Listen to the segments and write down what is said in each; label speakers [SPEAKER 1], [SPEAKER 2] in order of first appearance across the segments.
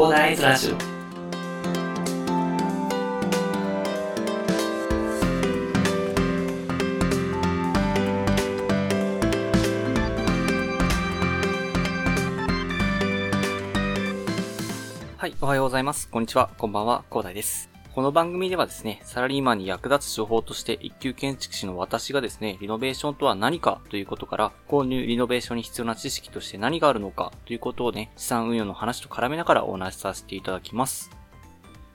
[SPEAKER 1] 広大ズラジオ
[SPEAKER 2] はい、おはようございます。こんにちは、こんばんは、広大です。この番組ではですね、サラリーマンに役立つ情報として一級建築士の私がですね、リノベーションとは何かということから、購入リノベーションに必要な知識として何があるのかということをね、資産運用の話と絡めながらお話しさせていただきます。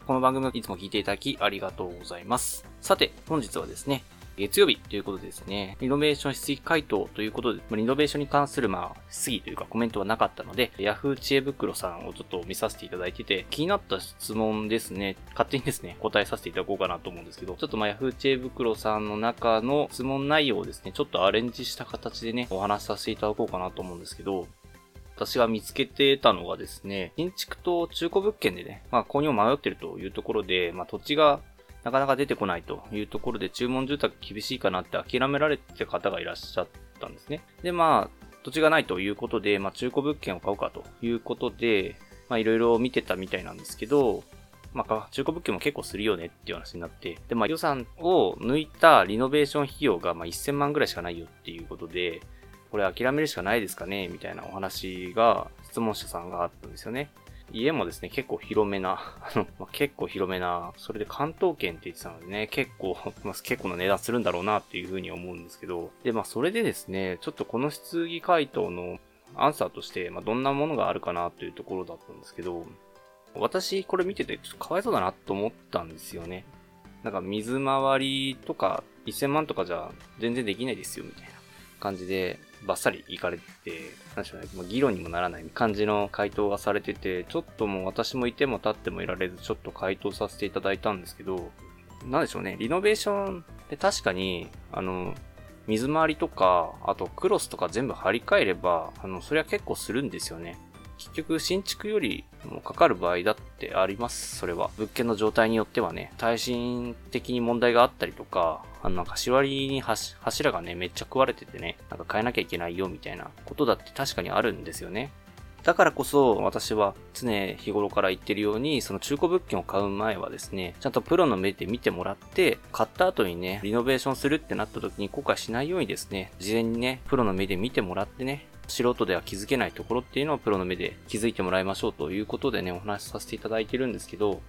[SPEAKER 2] この番組をいつも聞いていただきありがとうございます。さて、本日はですね、月曜日ということでですね、リノベーション質疑回答ということで、リノベーションに関するまあ、質疑というかコメントはなかったので、Yahoo 知恵袋さんをちょっと見させていただいてて、気になった質問ですね、勝手にですね、答えさせていただこうかなと思うんですけど、ちょっとまあ Yahoo 知恵袋さんの中の質問内容をですね、ちょっとアレンジした形でね、お話しさせていただこうかなと思うんですけど、私が見つけてたのがですね、新築と中古物件でね、まあ購入を迷ってるというところで、まあ土地がなかなか出てこないというところで注文住宅厳しいかなって諦められてた方がいらっしゃったんですね。で、まあ、土地がないということで、まあ中古物件を買うかということで、まあいろいろ見てたみたいなんですけど、まあ中古物件も結構するよねっていう話になって、で、まあ予算を抜いたリノベーション費用がまあ1000万ぐらいしかないよっていうことで、これ諦めるしかないですかねみたいなお話が質問者さんがあったんですよね。家もですね、結構広めな、あの、まあ、結構広めな、それで関東圏って言ってたのでね、結構、まあ、結構な値段するんだろうなっていうふうに思うんですけど、で、まあ、それでですね、ちょっとこの質疑回答のアンサーとして、まあ、どんなものがあるかなというところだったんですけど、私、これ見てて、ちょっとかわいそうだなと思ったんですよね。なんか、水回りとか、1000万とかじゃ全然できないですよ、みたいな感じで、バッサリ行かれてて、なんでしょうね、議論にもならない感じの回答がされてて、ちょっともう私もいても立ってもいられず、ちょっと回答させていただいたんですけど、なんでしょうね、リノベーションって確かに、あの、水回りとか、あとクロスとか全部張り替えれば、あの、それは結構するんですよね。結局、新築よりもかかる場合だってあります、それは。物件の状態によってはね、耐震的に問題があったりとか、あの、なんか、縛りに柱がね、めっちゃ食われててね、なんか変えなきゃいけないよ、みたいなことだって確かにあるんですよね。だからこそ、私は常日頃から言ってるように、その中古物件を買う前はですね、ちゃんとプロの目で見てもらって、買った後にね、リノベーションするってなった時に後悔しないようにですね、事前にね、プロの目で見てもらってね、素人では気づけないところっていうのをプロの目で気づいてもらいましょうということでね、お話しさせていただいてるんですけど、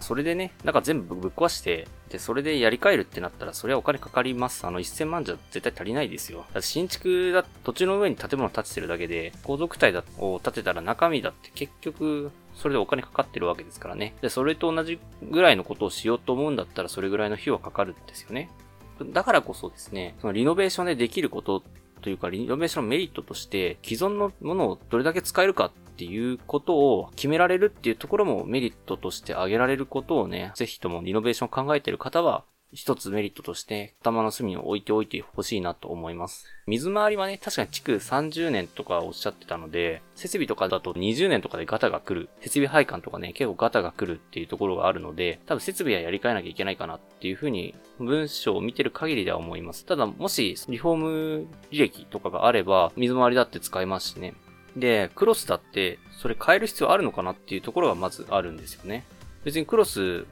[SPEAKER 2] それでね、なんか全部ぶっ壊して、で、それでやり替えるってなったら、それはお金かかります。あの、1000万じゃ絶対足りないですよ。だ新築だ、土地の上に建物建ててるだけで、皇族体だを建てたら中身だって結局、それでお金かかってるわけですからね。で、それと同じぐらいのことをしようと思うんだったら、それぐらいの費用はかかるんですよね。だからこそですね、そのリノベーションでできることというか、リノベーションのメリットとして、既存のものをどれだけ使えるかっていうことを決められるっていうところもメリットとして挙げられることをね、ぜひともリノベーションを考えている方は、一つメリットとして頭の隅に置いておいてほしいなと思います。水回りはね、確かに築30年とかおっしゃってたので、設備とかだと20年とかでガタが来る。設備配管とかね、結構ガタが来るっていうところがあるので、多分設備はやり替えなきゃいけないかなっていうふうに文章を見てる限りでは思います。ただ、もしリフォーム履歴とかがあれば、水回りだって使えますしね。で、クロスだって、それ変える必要あるのかなっていうところがまずあるんですよね。別にクロス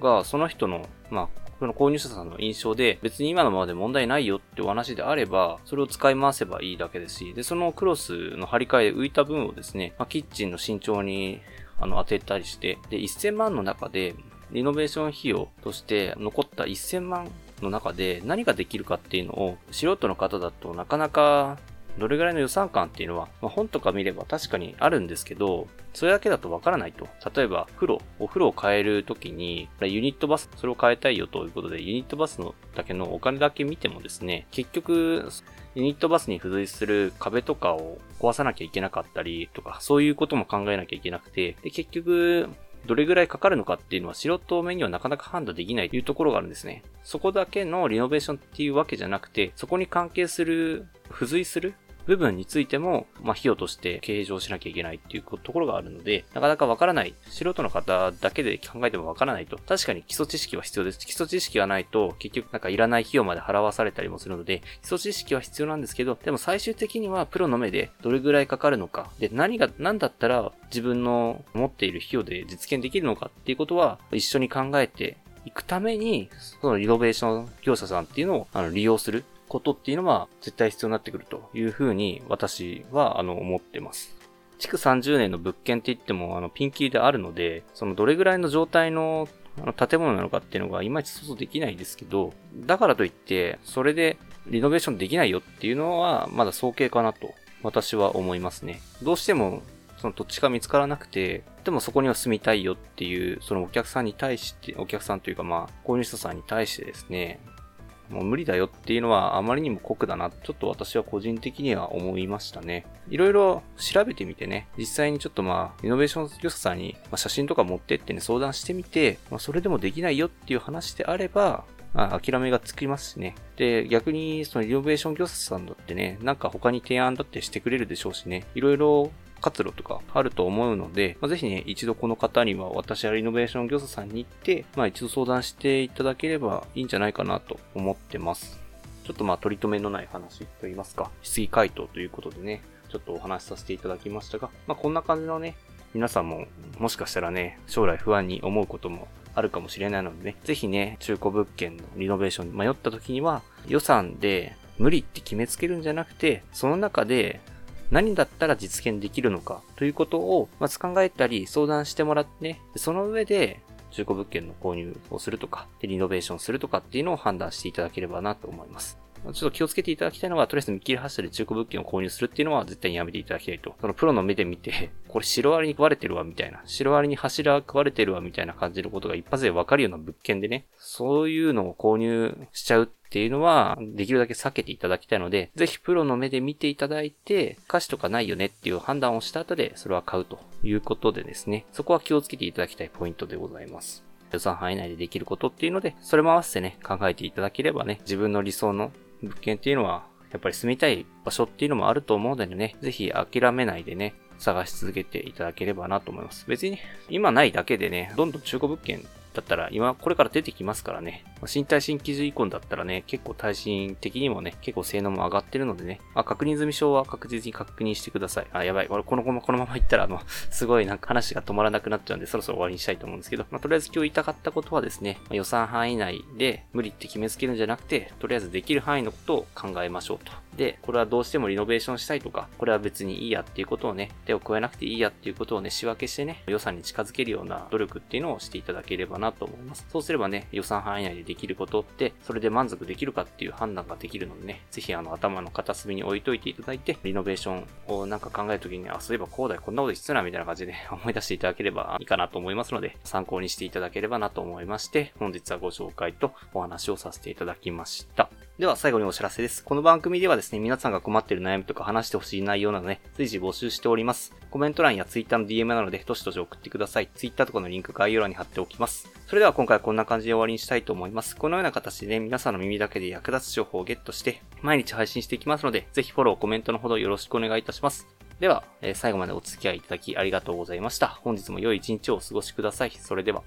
[SPEAKER 2] がその人の、まあ、その購入者さんの印象で、別に今のままで問題ないよってお話であれば、それを使い回せばいいだけですし、で、そのクロスの張り替えで浮いた分をですね、まあ、キッチンの身長に、あの、当てたりして、で、1000万の中で、リノベーション費用として残った1000万の中で何ができるかっていうのを、素人の方だとなかなかどれぐらいの予算感っていうのは、まあ、本とか見れば確かにあるんですけど、それだけだとわからないと。例えば、風呂、お風呂を変えるときに、ユニットバス、それを変えたいよということで、ユニットバスのだけのお金だけ見てもですね、結局、ユニットバスに付随する壁とかを壊さなきゃいけなかったりとか、そういうことも考えなきゃいけなくて、で、結局、どれぐらいかかるのかっていうのは素人目にはなかなか判断できないというところがあるんですね。そこだけのリノベーションっていうわけじゃなくて、そこに関係する、付随する部分についても、まあ、費用として計上しなきゃいけないっていうところがあるので、なかなかわからない、素人の方だけで考えてもわからないと。確かに基礎知識は必要です。基礎知識がないと、結局なんかいらない費用まで払わされたりもするので、基礎知識は必要なんですけど、でも最終的にはプロの目でどれぐらいかかるのか、で、何が、何だったら自分の持っている費用で実現できるのかっていうことは一緒に考えていくために、そのリノベーション業者さんっていうのをあの利用することっていうのは絶対必要になってくるというふうに私はあの思ってます。築30年の物件って言ってもあのピンキリであるので、そのどれぐらいの状態の建物なのかっていうのがいまいち想像できないですけど、だからといって、それでリノベーションできないよっていうのはまだ早計かなと私は思いますね。どうしてもその土地が見つからなくて、でもそこには住みたいよっていう、そのお客さんに対して、お客さんというかまあ、購入者さんに対してですね、もう無理だよっていうのはあまりにも酷だな、ちょっと私は個人的には思いましたね。いろいろ調べてみてね、実際にちょっとまあ、イノベーション業者さんに、写真とか持ってってね、相談してみて、まあ、それでもできないよっていう話であれば、あ諦めがつきますしね。で、逆にそのイノベーション業者さんだってね、なんか他に提案だってしてくれるでしょうしね、いろいろ活路とかあると思うので、まあ、ぜひね、一度この方には私はリノベーション業者さんに行って、まあ一度相談していただければいいんじゃないかなと思ってます。ちょっとまあ取り留めのない話といいますか、質疑回答ということでね、ちょっとお話しさせていただきましたが、まあこんな感じのね、皆さんももしかしたらね、将来不安に思うこともあるかもしれないのでね、ぜひね、中古物件のリノベーションに迷った時には、予算で無理って決めつけるんじゃなくて、その中で何だったら実現できるのかということを、まず考えたり相談してもらってね、その上で中古物件の購入をするとか、リノベーションするとかっていうのを判断していただければなと思います。ちょっと気をつけていただきたいのは、とりあえず見切り発車で中古物件を購入するっていうのは絶対にやめていただきたいと。そのプロの目で見て、これシロアリに食われてるわ、みたいな。シロアリに柱食われてるわ、みたいな感じのことが一発でわかるような物件でね、そういうのを購入しちゃうっていうのは、できるだけ避けていただきたいので、ぜひプロの目で見ていただいて、歌詞とかないよねっていう判断をした後で、それは買うということでですね、そこは気をつけていただきたいポイントでございます。予算範囲内でできることっていうので、それも合わせてね、考えていただければね、自分の理想の物件っていうのは、やっぱり住みたい場所っていうのもあると思うのでね、ぜひ諦めないでね、探し続けていただければなと思います。別に、今ないだけでね、どんどん中古物件だったら、今これから出てきますからね。身体新規イコンだったらね、結構耐震的にもね、結構性能も上がってるのでね、まあ、確認済み証は確実に確認してください。あ、やばい。俺このまま、このまま行ったら、あの、すごいなんか話が止まらなくなっちゃうんで、そろそろ終わりにしたいと思うんですけど、まあ、とりあえず今日言いたかったことはですね、まあ、予算範囲内で無理って決めつけるんじゃなくて、とりあえずできる範囲のことを考えましょうと。で、これはどうしてもリノベーションしたいとか、これは別にいいやっていうことをね、手を加えなくていいやっていうことをね、仕分けしてね、予算に近づけるような努力っていうのをしていただければなと思います。そうすればね、予算範囲内でできることって、それで満足できるかっていう判断ができるのでね、ぜひあの頭の片隅に置いといていただいて、リノベーションをなんか考えるときに、あ、そういえばこうだよ、こんなこと必要なみたいな感じで、ね、思い出していただければいいかなと思いますので、参考にしていただければなと思いまして、本日はご紹介とお話をさせていただきました。では最後にお知らせです。この番組ではですね、皆さんが困っている悩みとか話してほしい内容などね、随時募集しております。コメント欄や Twitter の DM なので、どしどし送ってください。Twitter とかのリンク概要欄に貼っておきます。それでは今回はこんな感じで終わりにしたいと思います。このような形でね、皆さんの耳だけで役立つ情報をゲットして、毎日配信していきますので、ぜひフォロー、コメントのほどよろしくお願いいたします。では、えー、最後までお付き合いいただきありがとうございました。本日も良い一日をお過ごしください。それでは。